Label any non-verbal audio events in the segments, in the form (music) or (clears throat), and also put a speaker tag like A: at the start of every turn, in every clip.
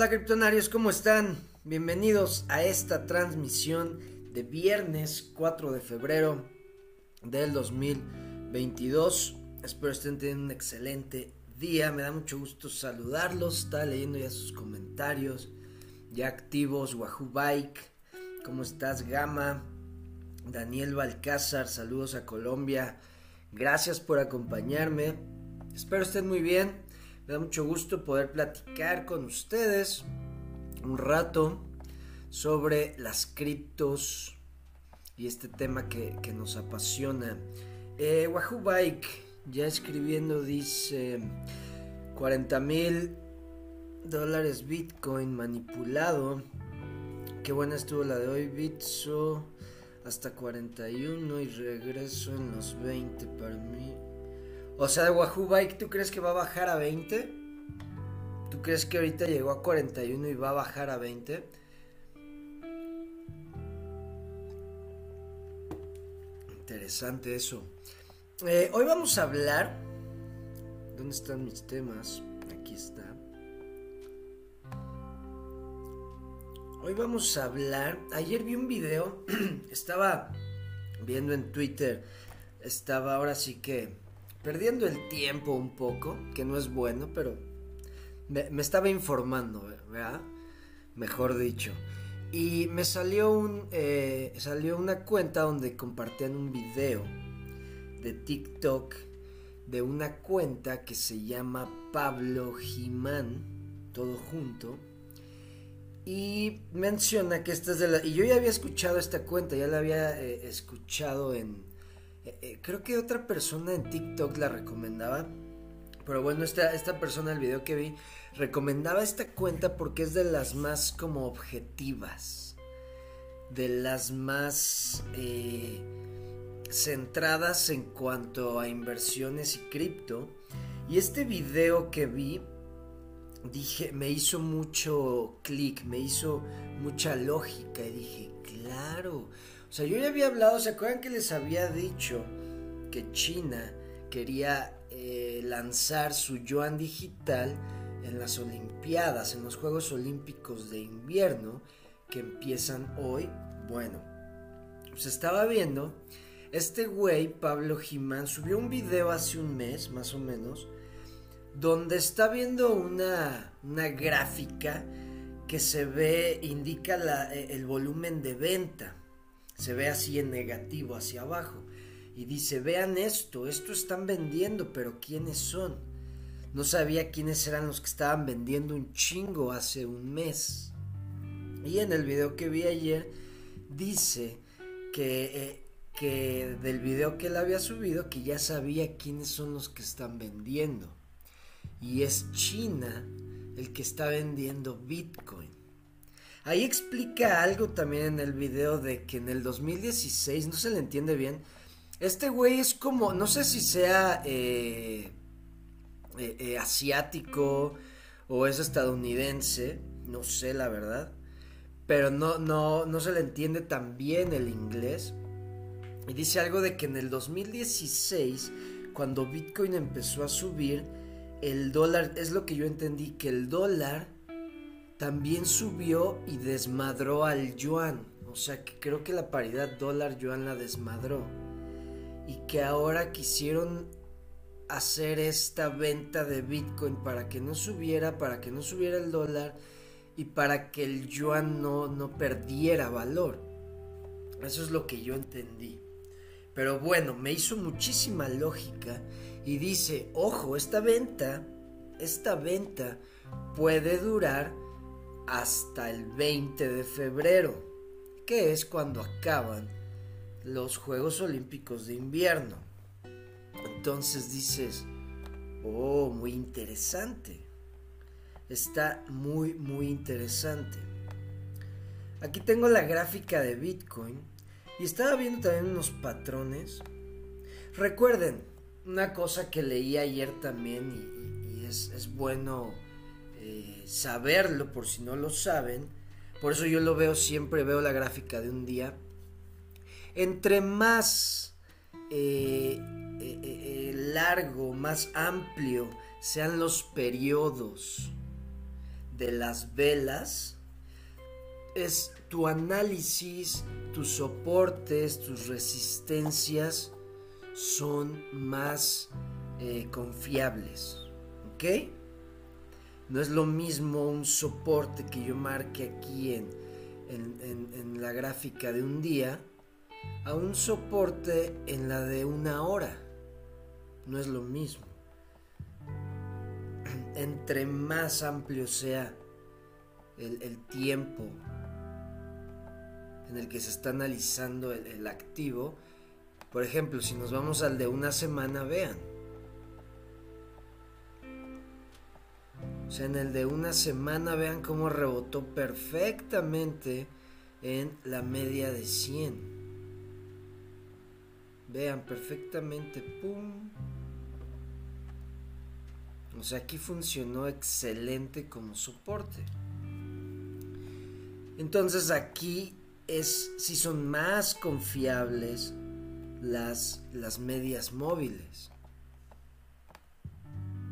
A: Hola criptonarios, ¿cómo están? Bienvenidos a esta transmisión de viernes 4 de febrero del 2022. Espero estén teniendo un excelente día. Me da mucho gusto saludarlos. Estaba leyendo ya sus comentarios. Ya activos, Wahoo Bike. ¿Cómo estás, Gama? Daniel Balcázar, saludos a Colombia. Gracias por acompañarme. Espero estén muy bien. Me da mucho gusto poder platicar con ustedes un rato sobre las criptos y este tema que, nos apasiona. Eh, Wahoo Bike ya escribiendo dice 40 mil dólares Bitcoin manipulado. Qué buena estuvo la de hoy, Bitso. Hasta 41 y regreso en los 20 para mí. O sea, Wahoo Bike, ¿tú crees que va a bajar a 20? ¿Tú crees que ahorita llegó a 41 y va a bajar a 20? Interesante eso. Eh, hoy vamos a hablar. ¿Dónde están mis temas? Aquí está. Hoy vamos a hablar. Ayer vi un video. (clears throat) estaba viendo en Twitter. Estaba ahora sí que perdiendo el tiempo un poco, que no es bueno, pero me, estaba informando, ¿verdad? Mejor dicho. Y me salió, un, eh, salió una cuenta donde compartían un video de TikTok de una cuenta que se llama Pablo Jimán, todo junto. Y menciona que esta es de la... Y yo ya había escuchado esta cuenta, ya la había eh, escuchado en, eh, eh, creo que otra persona en TikTok la recomendaba. Pero bueno, esta, esta persona, el video que vi, recomendaba esta cuenta porque es de las más como objetivas. De las más eh, centradas en cuanto a inversiones y cripto. Y este video que vi, dije, me hizo mucho clic, me hizo mucha lógica. Y dije, claro. O sea, yo ya había hablado, ¿se acuerdan que les había dicho que China quería eh, lanzar su yuan digital en las Olimpiadas, en los Juegos Olímpicos de invierno que empiezan hoy? Bueno, se estaba viendo, este güey, Pablo Jimán, subió un video hace un mes, más o menos, donde está viendo una, una gráfica que se ve, indica eh, el volumen de venta se ve así en negativo hacia abajo. Y dice, vean esto, esto están vendiendo, pero ¿quiénes son? No sabía quiénes eran los que estaban vendiendo un chingo hace un mes. Y en el video que vi ayer dice que, eh, que del video que él había subido, que ya sabía quiénes son los que están vendiendo. Y es China el que está vendiendo Bitcoin. Ahí explica algo también en el video de que en el 2016, no se le entiende bien, este güey es como, no sé si sea eh, eh, eh, asiático o es estadounidense, no sé la verdad, pero no, no, no se le entiende tan bien el inglés. Y dice algo de que en el 2016, cuando Bitcoin empezó a subir, el dólar, es lo que yo entendí, que el dólar también subió y desmadró al yuan. O sea que creo que la paridad dólar-yuan la desmadró. Y que ahora quisieron hacer esta venta de Bitcoin para que no subiera, para que no subiera el dólar y para que el yuan no, no perdiera valor. Eso es lo que yo entendí. Pero bueno, me hizo muchísima lógica y dice, ojo, esta venta, esta venta puede durar hasta el 20 de febrero, que es cuando acaban los Juegos Olímpicos de invierno. Entonces dices, oh, muy interesante. Está muy, muy interesante. Aquí tengo la gráfica de Bitcoin y estaba viendo también unos patrones. Recuerden, una cosa que leí ayer también y, es, es bueno eh, saberlo por si no lo saben. Por eso yo lo veo siempre, veo la gráfica de un día. Entre más eh, eh, largo, más amplio sean los periodos de las velas es tu análisis, tus soportes, tus resistencias son más eh, confiables. ¿Ok? No es lo mismo un soporte que yo marque aquí en, en la gráfica de un día a un soporte en la de una hora. No es lo mismo. (clears throat) Entre más amplio sea el, tiempo en el que se está analizando el, el activo, por ejemplo, si nos vamos al de una semana, vean. O sea, en el de una semana vean cómo rebotó perfectamente en la media de 100. Vean perfectamente, pum. O sea, aquí funcionó excelente como soporte. Entonces aquí es si son más confiables las, las medias móviles.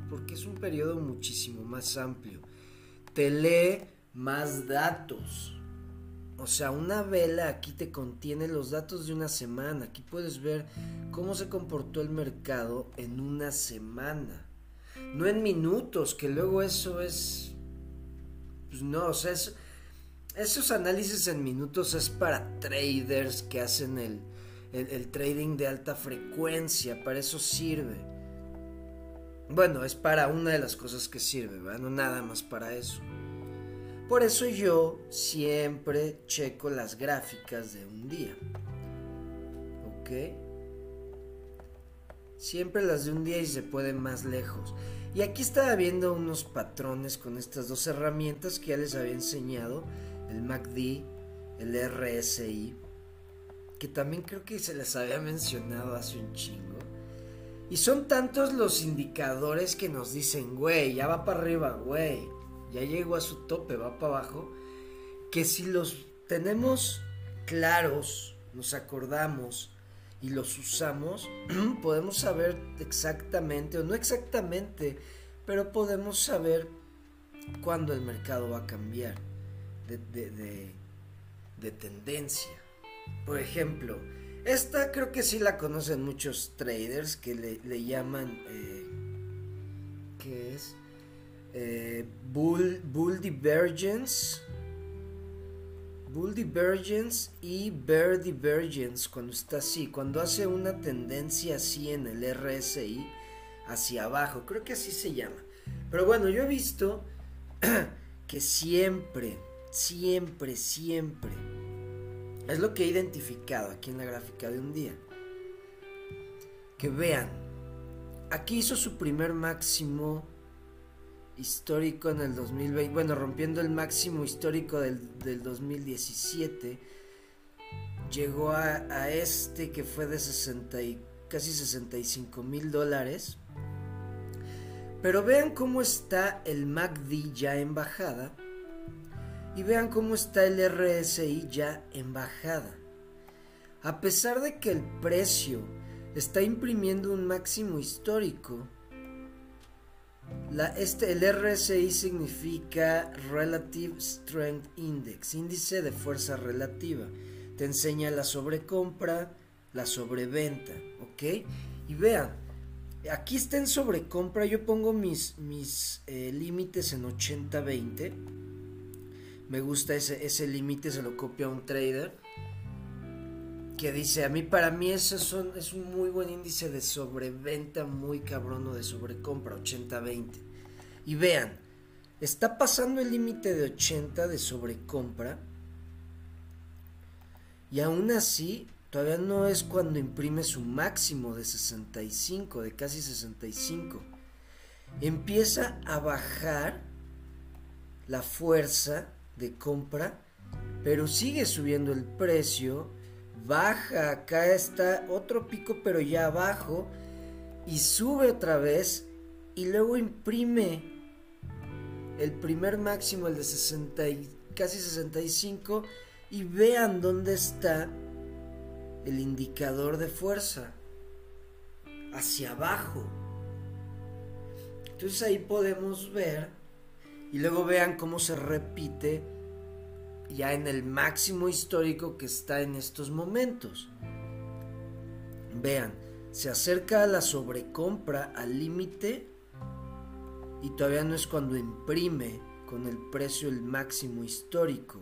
A: Porque es un periodo muchísimo más amplio. Te lee más datos. O sea, una vela aquí te contiene los datos de una semana. Aquí puedes ver cómo se comportó el mercado en una semana. No en minutos, que luego eso es... Pues no, o sea, esos análisis en minutos es para traders que hacen el, el trading de alta frecuencia. Para eso sirve. Bueno, es para una de las cosas que sirve, ¿verdad? No nada más para eso. Por eso yo siempre checo las gráficas de un día. ¿Ok? Siempre las de un día y se puede más lejos. Y aquí estaba viendo unos patrones con estas dos herramientas que ya les había enseñado. El MACD, el RSI. Que también creo que se les había mencionado hace un chingo. Y son tantos los indicadores que nos dicen, güey, ya va para arriba, güey ya llegó a su tope, va para abajo, que si los tenemos claros, nos acordamos y los usamos, (clears throat) podemos saber exactamente, o no exactamente, pero podemos saber cuándo el mercado va a cambiar de, tendencia. Por ejemplo, esta creo que sí la conocen muchos traders que le, llaman, eh, ¿qué es? Eh, bull, bull Divergence. Bull Divergence y Bear Divergence cuando está así, cuando hace una tendencia así en el RSI hacia abajo, creo que así se llama. Pero bueno, yo he visto (clears throat) que siempre, siempre, siempre, es lo que he identificado aquí en la gráfica de un día. Que vean, aquí hizo su primer máximo histórico en el 2020, bueno, rompiendo el máximo histórico del, 2017, llegó a, este que fue de 60 y, casi 65 mil dólares. Pero vean cómo está el MACD ya en bajada. Y vean cómo está el RSI ya en bajada. A pesar de que el precio está imprimiendo un máximo histórico, este, el RSI significa Relative Strength Index, índice de fuerza relativa. Te enseña la sobrecompra, la sobreventa, ¿ok? Y vean, aquí está en sobrecompra, yo pongo mis, mis eh, límites en 80-20. Me gusta ese, ese límite, se lo copia un trader que dice, a mí para mí eso es un muy buen índice de sobreventa, muy cabrón o de sobrecompra, 80-20. Y vean, está pasando el límite de 80 de sobrecompra y aún así todavía no es cuando imprime su máximo de 65, de casi 65. Empieza a bajar la fuerza de compra, pero sigue subiendo el precio baja, acá está otro pico pero ya abajo y sube otra vez y luego imprime el primer máximo, el de 60 y casi 65 y vean dónde está el indicador de fuerza hacia abajo. Entonces ahí podemos ver Y luego vean cómo se repite ya en el máximo histórico que está en estos momentos. Vean, se acerca a la sobrecompra al límite y todavía no es cuando imprime con el precio el máximo histórico.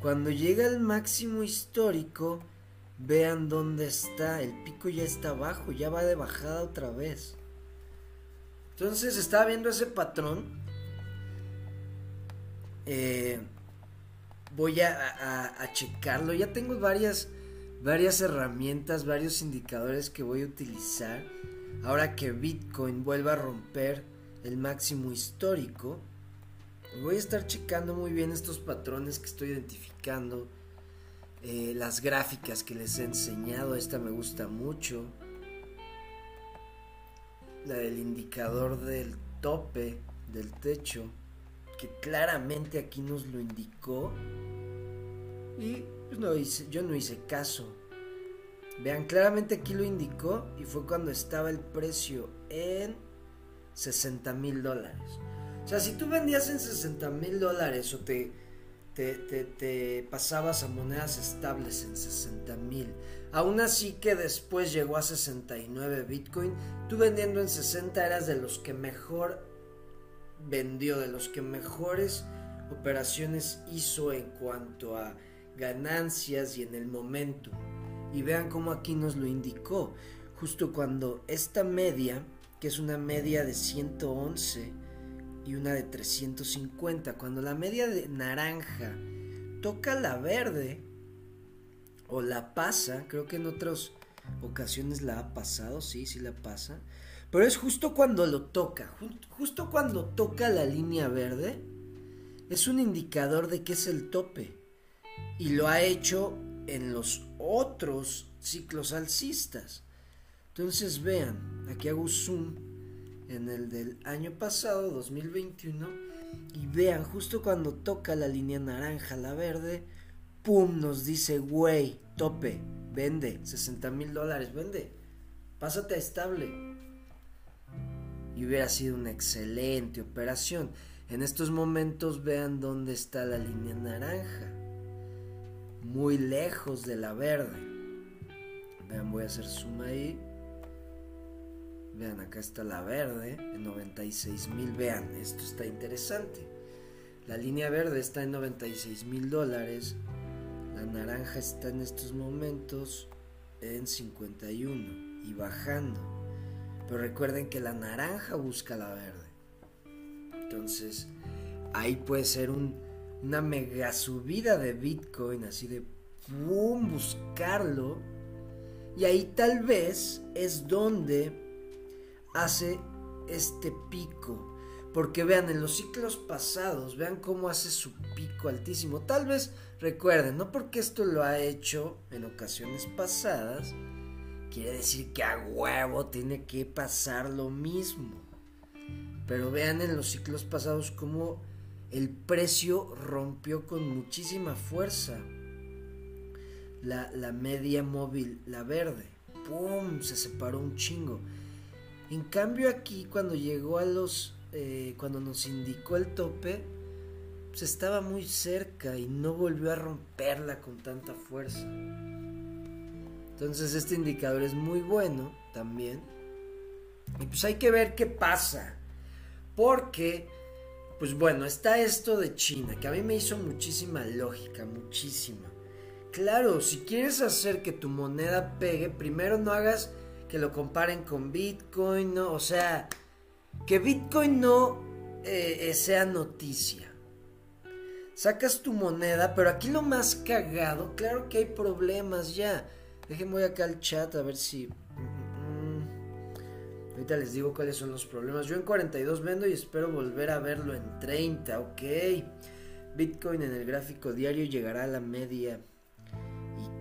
A: Cuando llega al máximo histórico, vean dónde está, el pico ya está abajo, ya va de bajada otra vez. Entonces estaba viendo ese patrón. Eh, voy a, a, checarlo. Ya tengo varias, varias herramientas, varios indicadores que voy a utilizar. Ahora que Bitcoin vuelva a romper el máximo histórico. Voy a estar checando muy bien estos patrones que estoy identificando. Eh, las gráficas que les he enseñado, esta me gusta mucho. La del indicador del tope del techo, que claramente aquí nos lo indicó. Y pues, no hice, yo no hice caso. Vean, claramente aquí lo indicó y fue cuando estaba el precio en 60 mil dólares. O sea, si tú vendías en 60 mil dólares o te, te, pasabas a monedas estables en 60 mil, aún así que después llegó a 69 Bitcoin, tú vendiendo en 60 eras de los que mejor vendió, de los que mejores operaciones hizo en cuanto a ganancias y en el momento. Y vean cómo aquí nos lo indicó. Justo cuando esta media, que es una media de 111, y una de 350. Cuando la media de naranja toca la verde o la pasa, creo que en otras ocasiones la ha pasado, sí, sí la pasa. Pero es justo cuando lo toca, justo cuando toca la línea verde, es un indicador de que es el tope. Y lo ha hecho en los otros ciclos alcistas. Entonces vean, aquí hago zoom en el del año pasado, 2021, y vean, justo cuando toca la línea naranja, la verde, ¡pum! Nos dice, güey, tope, vende, 60 mil dólares, vende, pásate a estable. Y hubiera sido una excelente operación. En estos momentos vean dónde está la línea naranja. Muy lejos de la verde. Vean, voy a hacer zoom ahí. Vean, acá está la verde en 96 mil. Vean, esto está interesante. La línea verde está en 96 mil dólares. La naranja está en estos momentos en 51 y bajando. Pero recuerden que la naranja busca la verde. Entonces, ahí puede ser una mega subida de Bitcoin, así de boom, buscarlo. Y ahí tal vez es donde hace este pico. Porque vean, en los ciclos pasados, vean cómo hace su pico altísimo. Tal vez recuerden, no porque esto lo ha hecho en ocasiones pasadas, quiere decir que a huevo tiene que pasar lo mismo. Pero vean en los ciclos pasados cómo el precio rompió con muchísima fuerza la, la media móvil, la verde. ¡Pum! Se separó un chingo. En cambio aquí cuando llegó a los, eh, cuando nos indicó el tope, pues estaba muy cerca y no volvió a romperla con tanta fuerza. Entonces este indicador es muy bueno también. Y pues hay que ver qué pasa. Porque, pues bueno, está esto de China, que a mí me hizo muchísima lógica, muchísima. Claro, si quieres hacer que tu moneda pegue, primero no hagas que lo comparen con Bitcoin. O sea, que Bitcoin no eh, sea noticia. Sacas tu moneda, pero aquí lo más cagado, claro que hay problemas ya. Déjenme voy acá al chat a ver si... Mm, mm. ahorita les digo cuáles son los problemas. Yo en 42 vendo y espero volver a verlo en 30, ok. Bitcoin en el gráfico diario llegará a la media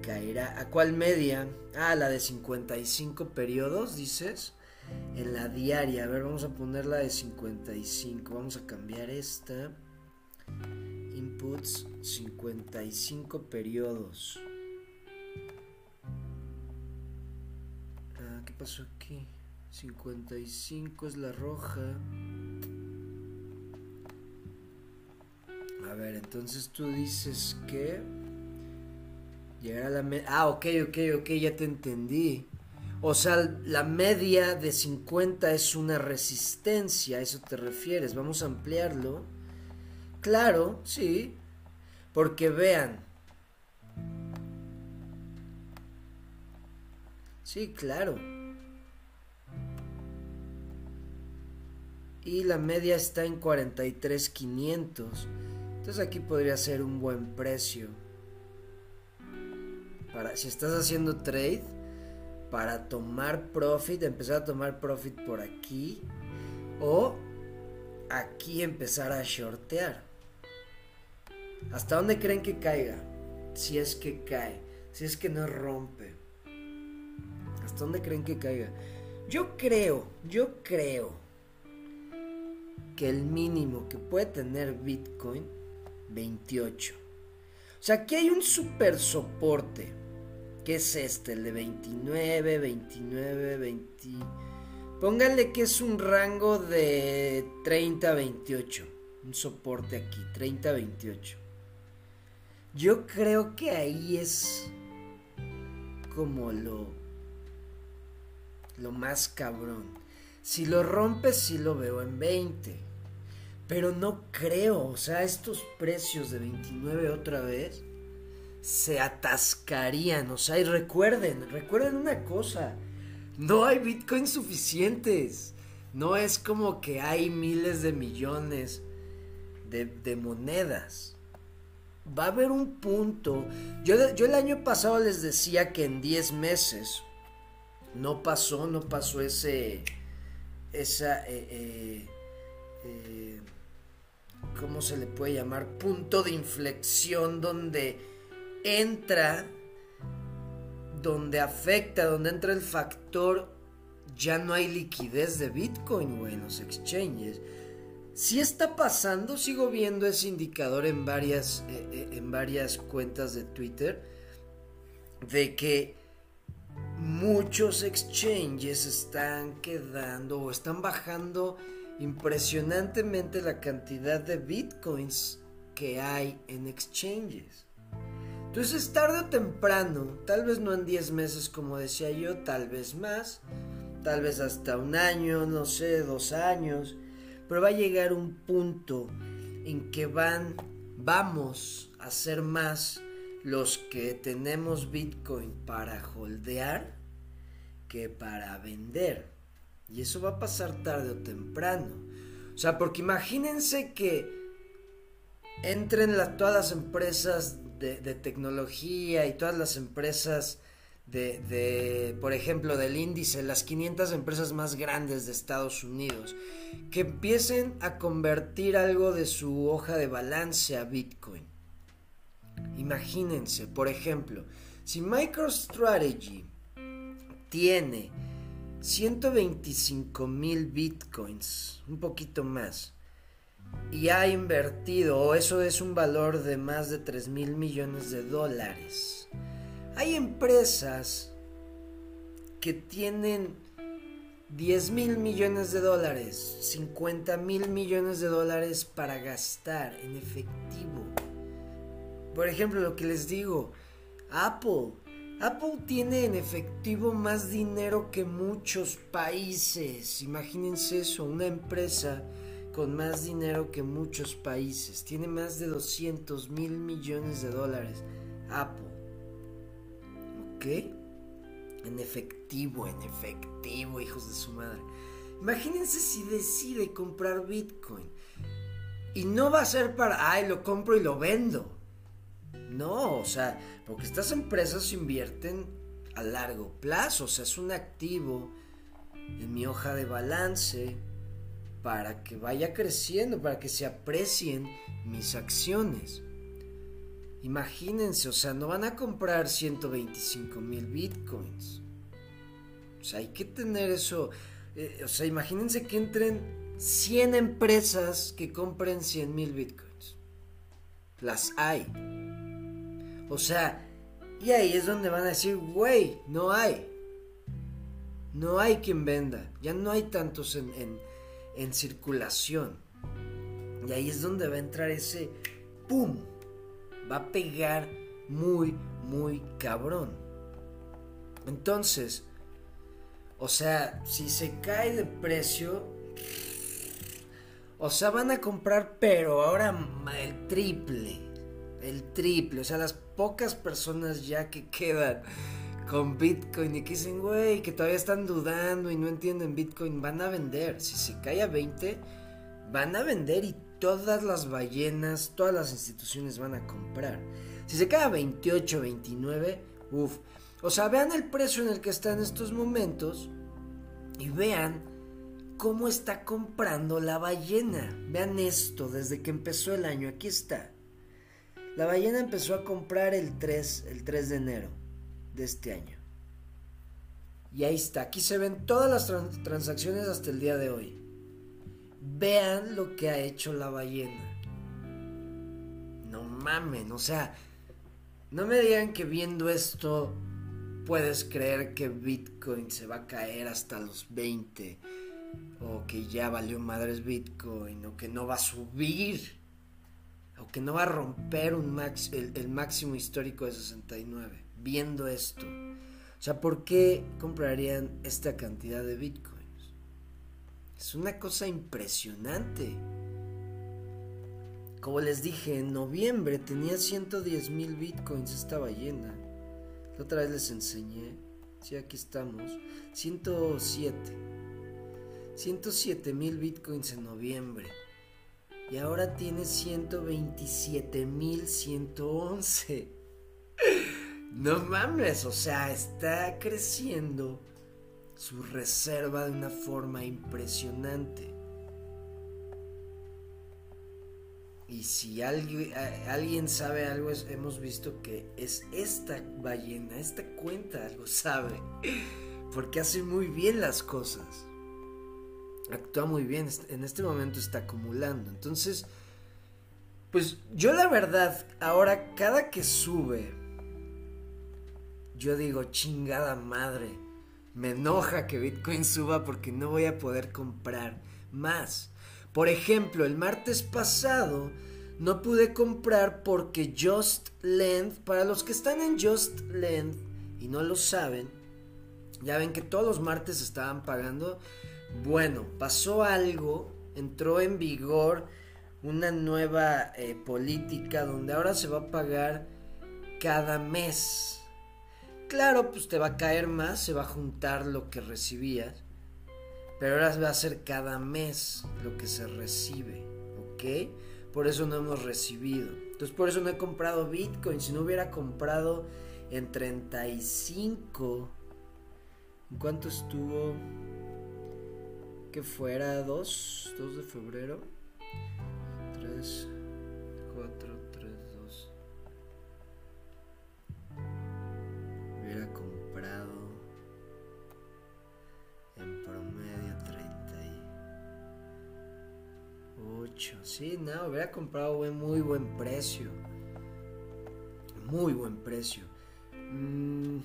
A: caerá. ¿A cuál media? Ah, la de 55 periodos, dices. En la diaria. A ver, vamos a poner la de 55. Vamos a cambiar esta. Inputs 55 periodos. Ah, ¿qué pasó aquí? 55 es la roja. ver, entonces tú dices que llegar a la media... Ah, ok, ok, ok, ya te entendí. O sea, la media de 50 es una resistencia, a eso te refieres. Vamos a ampliarlo. Claro, sí. Porque vean. Sí, claro. Y la media está en 43,500. Entonces aquí podría ser un buen precio. Para, si estás haciendo trade, para tomar profit, empezar a tomar profit por aquí. O aquí empezar a shortear. ¿Hasta dónde creen que caiga? Si es que cae, si es que no rompe. ¿Hasta dónde creen que caiga? Yo creo, yo creo que el mínimo que puede tener Bitcoin, 28. O sea, aquí hay un super soporte. que es este? El de 29, 29, 20. Pónganle que es un rango de 30 28. Un soporte aquí, 30 28. Yo creo que ahí es como lo lo más cabrón. Si lo rompes sí lo veo en 20. Pero no creo, o sea, estos precios de 29 otra vez se atascarían, o sea, y recuerden, recuerden una cosa, no hay bitcoins suficientes. No es como que hay miles de millones de, de monedas va a haber un punto. Yo, yo el año pasado les decía que en 10 meses no pasó, no pasó ese. Esa. Eh, eh, eh, ¿Cómo se le puede llamar? Punto de inflexión donde entra. Donde afecta, donde entra el factor. Ya no hay liquidez de Bitcoin, en los exchanges si está pasando, sigo viendo ese indicador en varias, en varias cuentas de Twitter de que muchos exchanges están quedando o están bajando impresionantemente la cantidad de bitcoins que hay en exchanges. Entonces tarde o temprano, tal vez no en 10 meses como decía yo, tal vez más, tal vez hasta un año, no sé, dos años, pero va a llegar un punto en que van, vamos a ser más los que tenemos Bitcoin para holdear para vender. Y eso va a pasar tarde o temprano. O sea, porque imagínense que entren todas las empresas de, tecnología y todas las empresas de, de, por ejemplo, del índice, las 500 empresas más grandes de Estados Unidos, que empiecen a convertir algo de su hoja de balance a Bitcoin. Imagínense, por ejemplo, si MicroStrategy tiene 125 mil Bitcoins, un poquito más, y ha invertido, o eso es un valor de más de 3 mil millones de dólares, hay empresas que tienen 10 mil millones de dólares, 50 mil millones de dólares para gastar en efectivo. Por ejemplo, lo que les digo, Apple. Apple tiene en efectivo más dinero que muchos países. Imagínense eso, una empresa con más dinero que muchos países. Tiene más de 200 mil millones de dólares. Apple. ¿Qué? En efectivo, en efectivo, hijos de su madre. Imagínense si decide comprar Bitcoin. Y no va a ser para, ay, lo compro y lo vendo. No, o sea, porque estas empresas invierten a largo plazo. O sea, es un activo en mi hoja de balance para que vaya creciendo, para que se aprecien mis acciones. Imagínense, o sea, no van a comprar 125 mil bitcoins. O sea, hay que tener eso. Eh, o sea, imagínense que entren 100 empresas que compren 100 mil bitcoins. Las hay. O sea, y ahí es donde van a decir, güey, no hay. No hay quien venda. Ya no hay tantos en, en, en circulación. Y ahí es donde va a entrar ese ¡pum! Va a pegar muy, muy cabrón. Entonces, o sea, si se cae de precio, o sea, van a comprar, pero ahora el triple, el triple, o sea, las pocas personas ya que quedan con Bitcoin y que dicen, güey, que todavía están dudando y no entienden Bitcoin, van a vender. Si se cae a 20, van a vender y todas las ballenas, todas las instituciones van a comprar. Si se cae a 28, 29, uff. O sea, vean el precio en el que está en estos momentos y vean cómo está comprando la ballena. Vean esto desde que empezó el año. Aquí está. La ballena empezó a comprar el 3, el 3 de enero de este año. Y ahí está. Aquí se ven todas las transacciones hasta el día de hoy. Vean lo que ha hecho la ballena. No mamen, o sea, no me digan que viendo esto puedes creer que Bitcoin se va a caer hasta los 20 o que ya valió madres Bitcoin o que no va a subir o que no va a romper un max, el, máximo histórico de 69 viendo esto. O sea, ¿por qué comprarían esta cantidad de Bitcoins? Es una cosa impresionante. Como les dije, en noviembre tenía 110 mil bitcoins esta ballena. Otra vez les enseñé. Sí, aquí estamos. 107. 107 mil bitcoins en noviembre. Y ahora tiene 127 mil 111. No mames, o sea, está creciendo su reserva de una forma impresionante. Y si alguien, alguien sabe algo, hemos visto que es esta ballena, esta cuenta algo sabe. Porque hace muy bien las cosas. Actúa muy bien. En este momento está acumulando. Entonces, pues yo la verdad, ahora cada que sube, yo digo, chingada madre. Me enoja que Bitcoin suba porque no voy a poder comprar más. Por ejemplo, el martes pasado no pude comprar porque Just Length, para los que están en Just Length y no lo saben, ya ven que todos los martes estaban pagando. Bueno, pasó algo, entró en vigor una nueva eh, política donde ahora se va a pagar cada mes. Claro, pues te va a caer más, se va a juntar lo que recibías pero ahora va a ser cada mes lo que se recibe, ¿ok? Por eso no hemos recibido. Entonces por eso no he comprado Bitcoin. Si no hubiera comprado en 35, ¿en cuánto estuvo? Que fuera 2, 2 de febrero. 3, 4, 3, 2. Hubiera comprado en promedio 38. Sí, no, hubiera comprado a muy buen precio. Muy buen precio. Mm,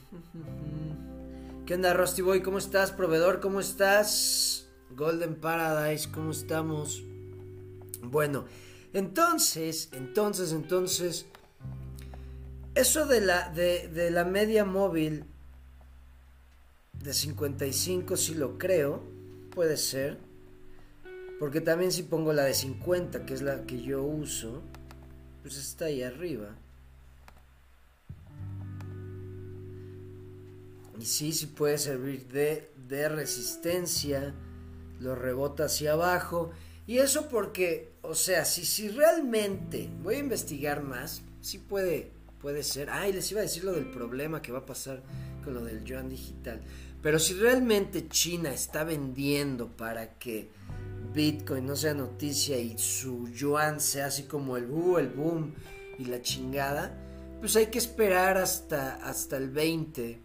A: (laughs) ¿Qué onda, Rusty Boy? ¿Cómo estás, proveedor? ¿Cómo estás? Golden Paradise, ¿cómo estamos? Bueno, entonces, entonces, entonces, eso de la, de, la media móvil de 55 sí lo creo, puede ser. Porque también si pongo la de 50, que es la que yo uso, pues está ahí arriba. Y sí, sí puede servir de, de resistencia, lo rebota hacia abajo. Y eso porque, o sea, si, si realmente voy a investigar más, sí puede, puede ser. Ay, les iba a decir lo del problema que va a pasar con lo del yuan digital. Pero si realmente China está vendiendo para que Bitcoin no sea noticia y su yuan sea así como el uh, el boom y la chingada, pues hay que esperar hasta, hasta el 20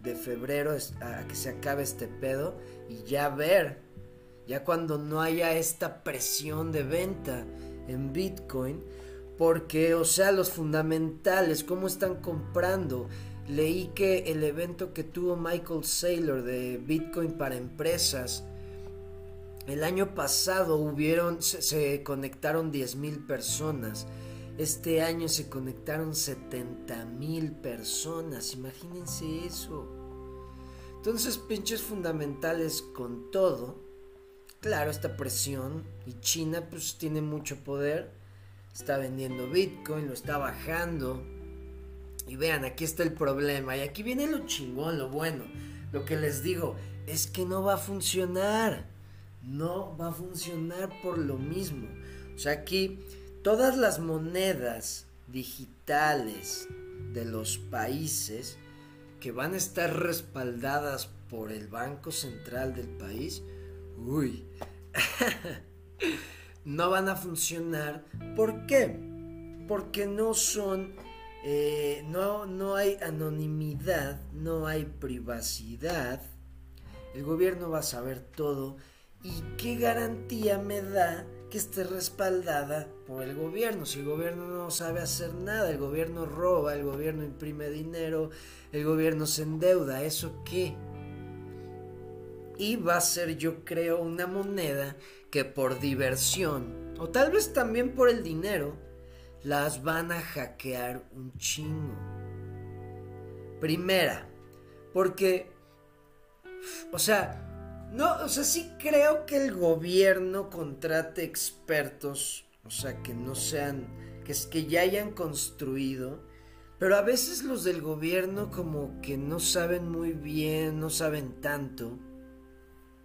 A: de febrero a que se acabe este pedo y ya ver, ya cuando no haya esta presión de venta en Bitcoin, porque, o sea, los fundamentales, cómo están comprando, leí que el evento que tuvo Michael Saylor de Bitcoin para empresas, el año pasado hubieron, se, conectaron 10 mil personas Este año se conectaron 70 mil personas, imagínense eso. Entonces, pinches fundamentales con todo. Claro, esta presión. Y China pues tiene mucho poder. Está vendiendo Bitcoin, lo está bajando. Y vean, aquí está el problema. Y aquí viene lo chingón, lo bueno. Lo que les digo es que no va a funcionar. No va a funcionar por lo mismo. O sea, aquí todas las monedas digitales de los países que van a estar respaldadas por el Banco Central del país, uy, (laughs) no van a funcionar. ¿Por qué? Porque no son, eh, no, no hay anonimidad, no hay privacidad. El gobierno va a saber todo. ¿Y qué garantía me da que esté respaldada por el gobierno. Si el gobierno no sabe hacer nada, el gobierno roba, el gobierno imprime dinero, el gobierno se endeuda, ¿eso qué? Y va a ser, yo creo, una moneda que por diversión, o tal vez también por el dinero, las van a hackear un chingo. Primera, porque, o sea, no, o sea, sí creo que el gobierno contrate expertos, o sea, que no sean, que, que ya hayan construido, pero a veces los del gobierno como que no saben muy bien, no saben tanto,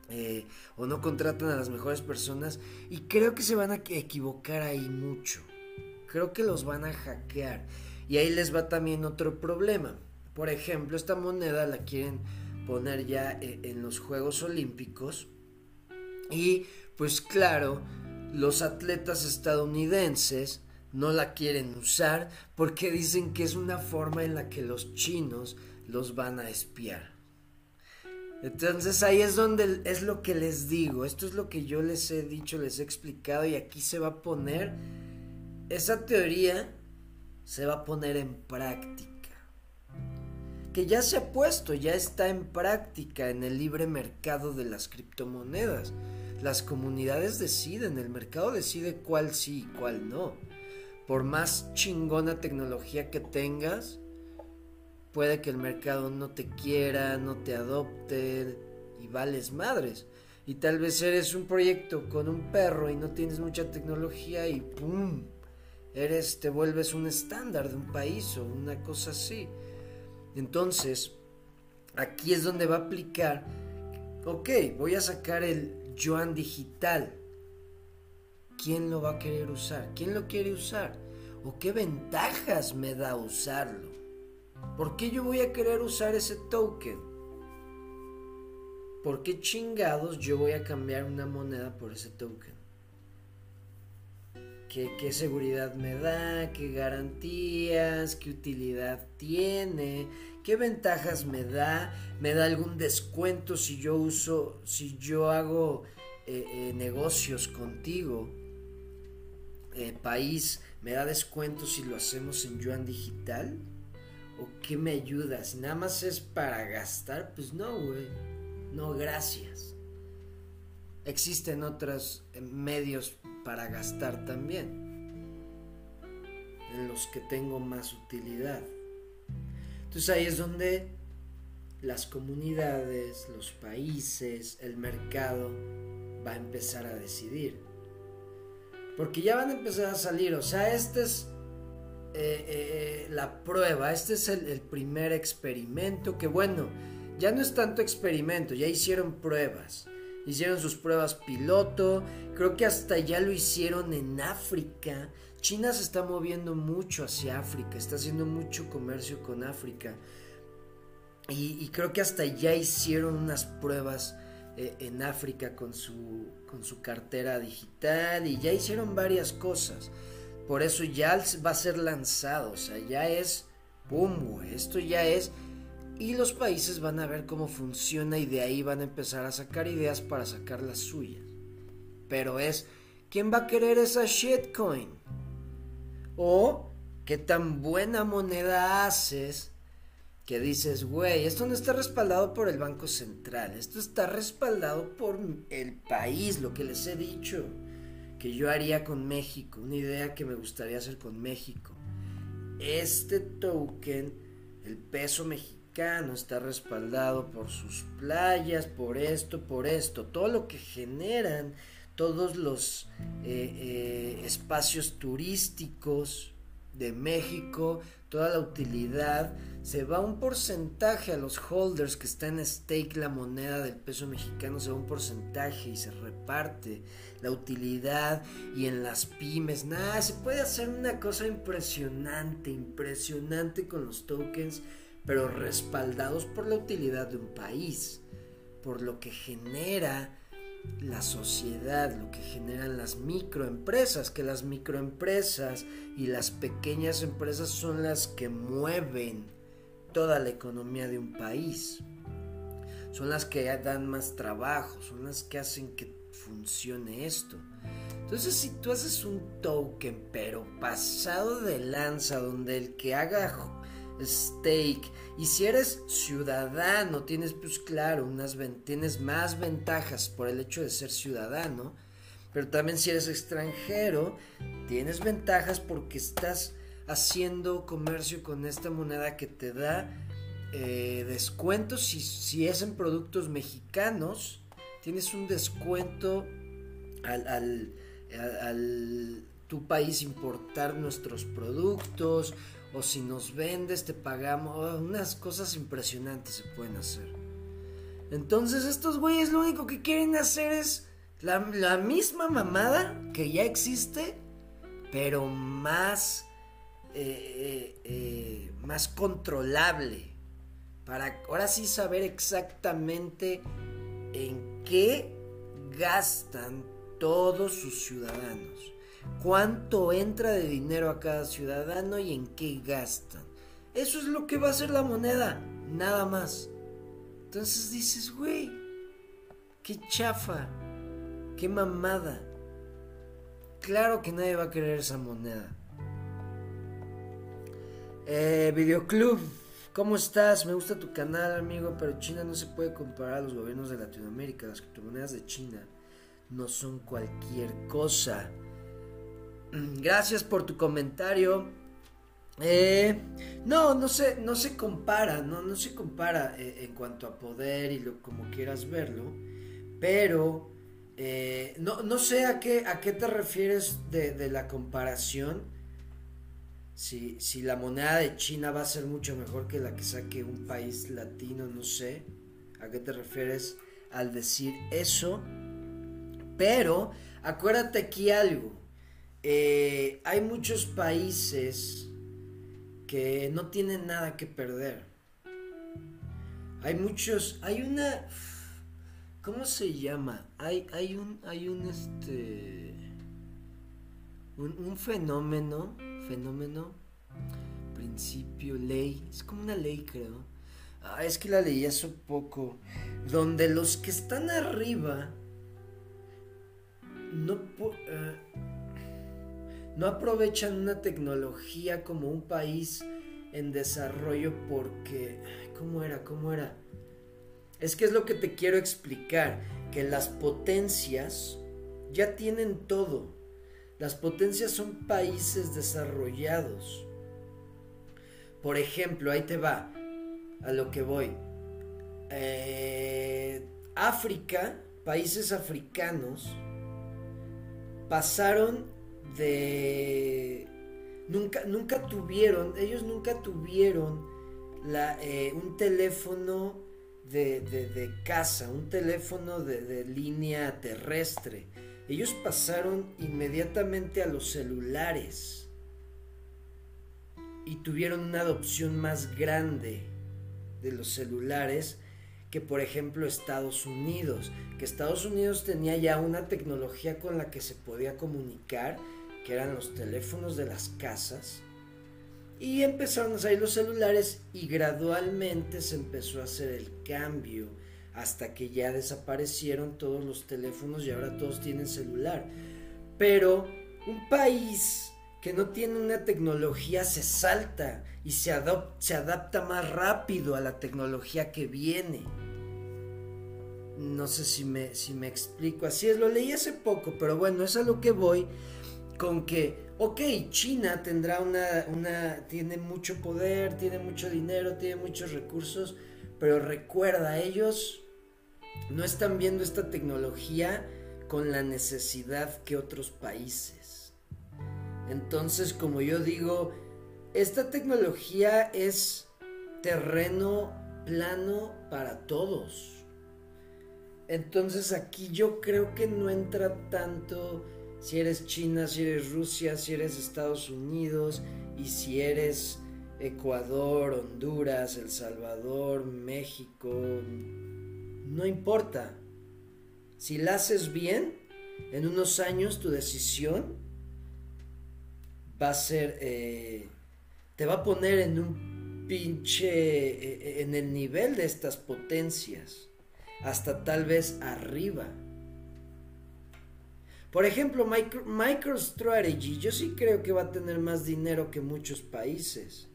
A: eh, o no contratan a las mejores personas, y creo que se van a equivocar ahí mucho. Creo que los van a hackear. Y ahí les va también otro problema. Por ejemplo, esta moneda la quieren poner ya eh, en los Juegos Olímpicos. Y pues claro, los atletas estadounidenses no la quieren usar porque dicen que es una forma en la que los chinos los van a espiar. Entonces ahí es donde es lo que les digo, esto es lo que yo les he dicho, les he explicado y aquí se va a poner, esa teoría se va a poner en práctica que ya se ha puesto, ya está en práctica en el libre mercado de las criptomonedas. Las comunidades deciden, el mercado decide cuál sí y cuál no. Por más chingona tecnología que tengas, puede que el mercado no te quiera, no te adopte y vales madres. Y tal vez eres un proyecto con un perro y no tienes mucha tecnología y ¡pum! Eres, te vuelves un estándar de un país o una cosa así. Entonces, aquí es donde va a aplicar, ok, voy a sacar el yuan digital. ¿Quién lo va a querer usar? ¿Quién lo quiere usar? ¿O qué ventajas me da usarlo? ¿Por qué yo voy a querer usar ese token? ¿Por qué chingados yo voy a cambiar una moneda por ese token? ¿Qué, seguridad me da? ¿Qué garantías? ¿Qué utilidad tiene? ¿Qué ventajas me da? ¿Me da algún descuento si yo uso, si yo hago eh, eh, negocios contigo? Eh, país, ¿me da descuento si lo hacemos en yuan digital? ¿O qué me ayuda? Si nada más es para gastar, pues no, güey. No, gracias. Existen otros medios para gastar también, en los que tengo más utilidad. Entonces ahí es donde las comunidades, los países, el mercado va a empezar a decidir. Porque ya van a empezar a salir, o sea, esta es eh, eh, la prueba, este es el, primer experimento que bueno, ya no es tanto experimento, ya hicieron pruebas hicieron sus pruebas piloto, creo que hasta ya lo hicieron en África. China se está moviendo mucho hacia África, está haciendo mucho comercio con África. Y, creo que hasta ya hicieron unas pruebas eh, en África con su, con su cartera digital y ya hicieron varias cosas. Por eso ya va a ser lanzado, o sea, ya es, ¡pum! Esto ya es y los países van a ver cómo funciona y de ahí van a empezar a sacar ideas para sacar las suyas. Pero es, ¿quién va a querer esa shitcoin? O, ¿qué tan buena moneda haces? Que dices, güey, esto no está respaldado por el Banco Central, esto está respaldado por el país, lo que les he dicho. Que yo haría con México, una idea que me gustaría hacer con México. Este token, el peso mexicano, está respaldado por sus playas, por esto, por esto, todo lo que generan todos los eh, eh, espacios turísticos de México, toda la utilidad, se va un porcentaje a los holders que está en stake la moneda del peso mexicano, se va un porcentaje y se reparte la utilidad y en las pymes, nada, se puede hacer una cosa impresionante, impresionante con los tokens, pero respaldados por la utilidad de un país, por lo que genera la sociedad, lo que generan las microempresas, que las microempresas y las pequeñas empresas son las que mueven toda la economía de un país. Son las que dan más trabajo, son las que hacen que funcione esto. Entonces, si tú haces un token, pero pasado de lanza, donde el que haga stake. Y si eres ciudadano, tienes pues claro, unas, tienes más ventajas por el hecho de ser ciudadano. Pero también si eres extranjero, tienes ventajas porque estás haciendo comercio con esta moneda que te da eh, descuentos. Si, si es en productos mexicanos, tienes un descuento al, al, al tu país importar nuestros productos o si nos vendes te pagamos, unas cosas impresionantes se pueden hacer. Entonces estos güeyes lo único que quieren hacer es la, misma mamada que ya existe, pero más, eh, eh, eh, más controlable. Para ahora sí saber exactamente en qué gastan todos sus ciudadanos cuánto entra de dinero a cada ciudadano y en qué gastan. Eso es lo que va a ser la moneda, nada más. Entonces dices, güey, qué chafa, qué mamada. Claro que nadie va a querer esa moneda. Eh, Videoclub, ¿cómo estás? Me gusta tu canal, amigo, pero China no se puede comparar a los gobiernos de Latinoamérica. Las criptomonedas de China no son cualquier cosa. Mm, gracias por tu comentario. Eh, no, no se, no se compara, no, no se compara eh, en cuanto a poder y lo como quieras verlo, pero eh, no, no, sé a qué, a qué te refieres de, la comparación. Si, si, la moneda de China va a ser mucho mejor que la que saque un país latino, no sé a qué te refieres al decir eso, pero acuérdate aquí algo. Eh, hay muchos países que no tienen nada que perder. Hay muchos, hay una, ¿cómo se llama? Hay, hay un, hay un este, un, fenómeno, fenómeno, principio, ley, es como una ley creo. Ah, es que la leí hace poco, donde los que están arriba no, uh, no aprovechan una tecnología como un país en desarrollo porque... ¿Cómo era? ¿Cómo era? Es que es lo que te quiero explicar, que las potencias ya tienen todo. Las potencias son países desarrollados. Por ejemplo, ahí te va a lo que voy. Eh, África, países africanos, pasaron de... Nunca, nunca tuvieron, ellos nunca tuvieron la, eh, un teléfono de, de, casa, un teléfono de, de línea terrestre. Ellos pasaron inmediatamente a los celulares y tuvieron una adopción más grande de los celulares que por ejemplo Estados Unidos, que Estados Unidos tenía ya una tecnología con la que se podía comunicar que eran los teléfonos de las casas, y empezaron a salir los celulares y gradualmente se empezó a hacer el cambio hasta que ya desaparecieron todos los teléfonos y ahora todos tienen celular. Pero un país que no tiene una tecnología se salta y se, adapta más rápido a la tecnología que viene. No sé si me explico. Así es, lo leí hace poco, pero bueno, es a lo que voy con que, ok, China tendrá una, una, tiene mucho poder, tiene mucho dinero, tiene muchos recursos, pero recuerda, ellos no están viendo esta tecnología con la necesidad que otros países. Entonces, como yo digo, esta tecnología es terreno plano para todos. Entonces aquí yo creo que no entra tanto si eres China, si eres Rusia, si eres Estados Unidos y si eres Ecuador, Honduras, El Salvador, México, no importa. Si la haces bien, en unos años tu decisión va a ser, eh, te va a poner en un pinche, eh, en el nivel de estas potencias, hasta tal vez arriba. Por ejemplo, MicroStrategy, yo sí creo que va a tener más dinero que muchos países.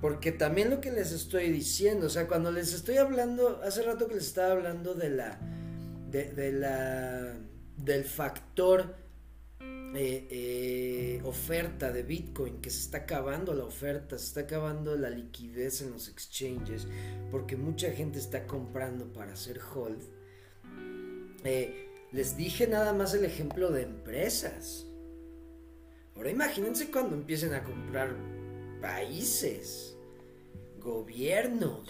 A: Porque también lo que les estoy diciendo, o sea, cuando les estoy hablando, hace rato que les estaba hablando de la, de, la, del factor eh, eh, oferta de Bitcoin, que se está acabando la oferta, se está acabando la liquidez en los exchanges, porque mucha gente está comprando para hacer hold. Eh, les dije nada más el ejemplo de empresas. Ahora imagínense cuando empiecen a comprar países, gobiernos.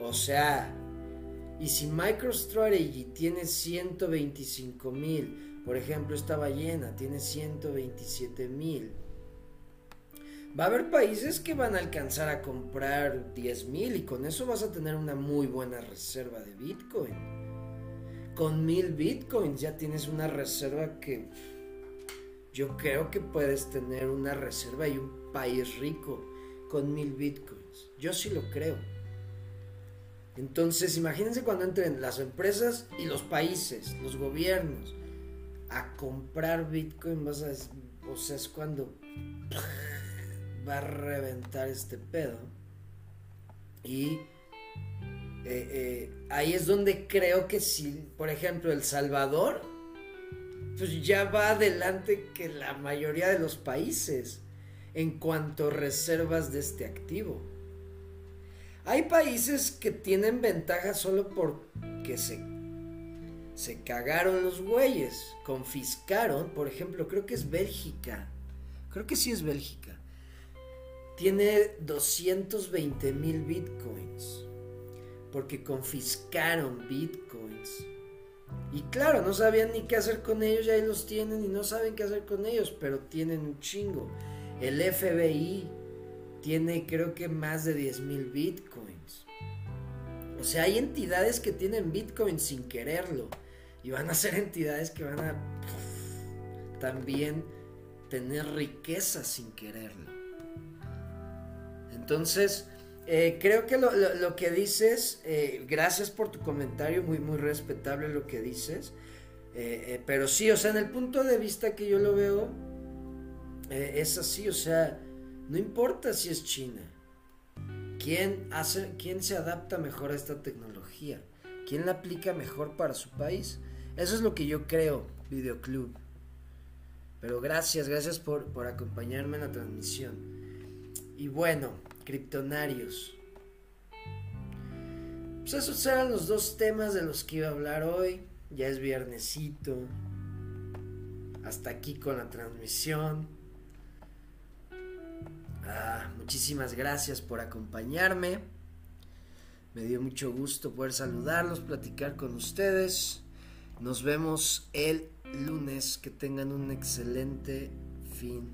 A: O sea, y si MicroStrategy tiene 125 mil, por ejemplo, esta ballena tiene 127 mil, va a haber países que van a alcanzar a comprar 10 mil y con eso vas a tener una muy buena reserva de Bitcoin. Con mil bitcoins ya tienes una reserva que yo creo que puedes tener una reserva y un país rico con mil bitcoins. Yo sí lo creo. Entonces, imagínense cuando entren las empresas y los países, los gobiernos, a comprar Bitcoin, vas a, o sea, es cuando va a reventar este pedo. Y eh, eh, ahí es donde creo que si, por ejemplo, El Salvador, pues ya va adelante que la mayoría de los países en cuanto a reservas de este activo. Hay países que tienen ventaja solo porque se, se cagaron los güeyes, confiscaron, por ejemplo, creo que es Bélgica, creo que sí es Bélgica, tiene 220 mil bitcoins porque confiscaron bitcoins. Y claro, no sabían ni qué hacer con ellos, ya ahí los tienen y no saben qué hacer con ellos, pero tienen un chingo. El FBI tiene creo que más de 10 mil bitcoins. O sea, hay entidades que tienen bitcoins sin quererlo. Y van a ser entidades que van a también tener riqueza sin quererlo. Entonces, eh, creo que lo, que dices, eh, gracias por tu comentario, muy, muy respetable lo que dices. Eh, pero sí, o sea, en el punto de vista que yo lo veo, es así, o sea, no importa si es China. ¿Quién, hace, ¿Quién se adapta mejor a esta tecnología? ¿Quién la aplica mejor para su país? Eso es lo que yo creo, Videoclub. Pero gracias, gracias por, por acompañarme en la transmisión. Y bueno, Kryptonarios. Pues esos eran los dos temas de los que iba a hablar hoy. Ya es viernesito. Hasta aquí con la transmisión. Ah, muchísimas gracias por acompañarme. Me dio mucho gusto poder saludarlos, platicar con ustedes. Nos vemos el lunes. Que tengan un excelente fin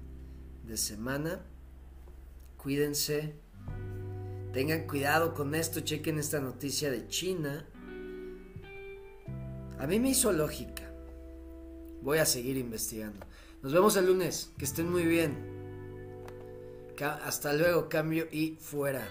A: de semana. Cuídense. Tengan cuidado con esto. Chequen esta noticia de China. A mí me hizo lógica. Voy a seguir investigando. Nos vemos el lunes. Que estén muy bien. Hasta luego. Cambio y fuera.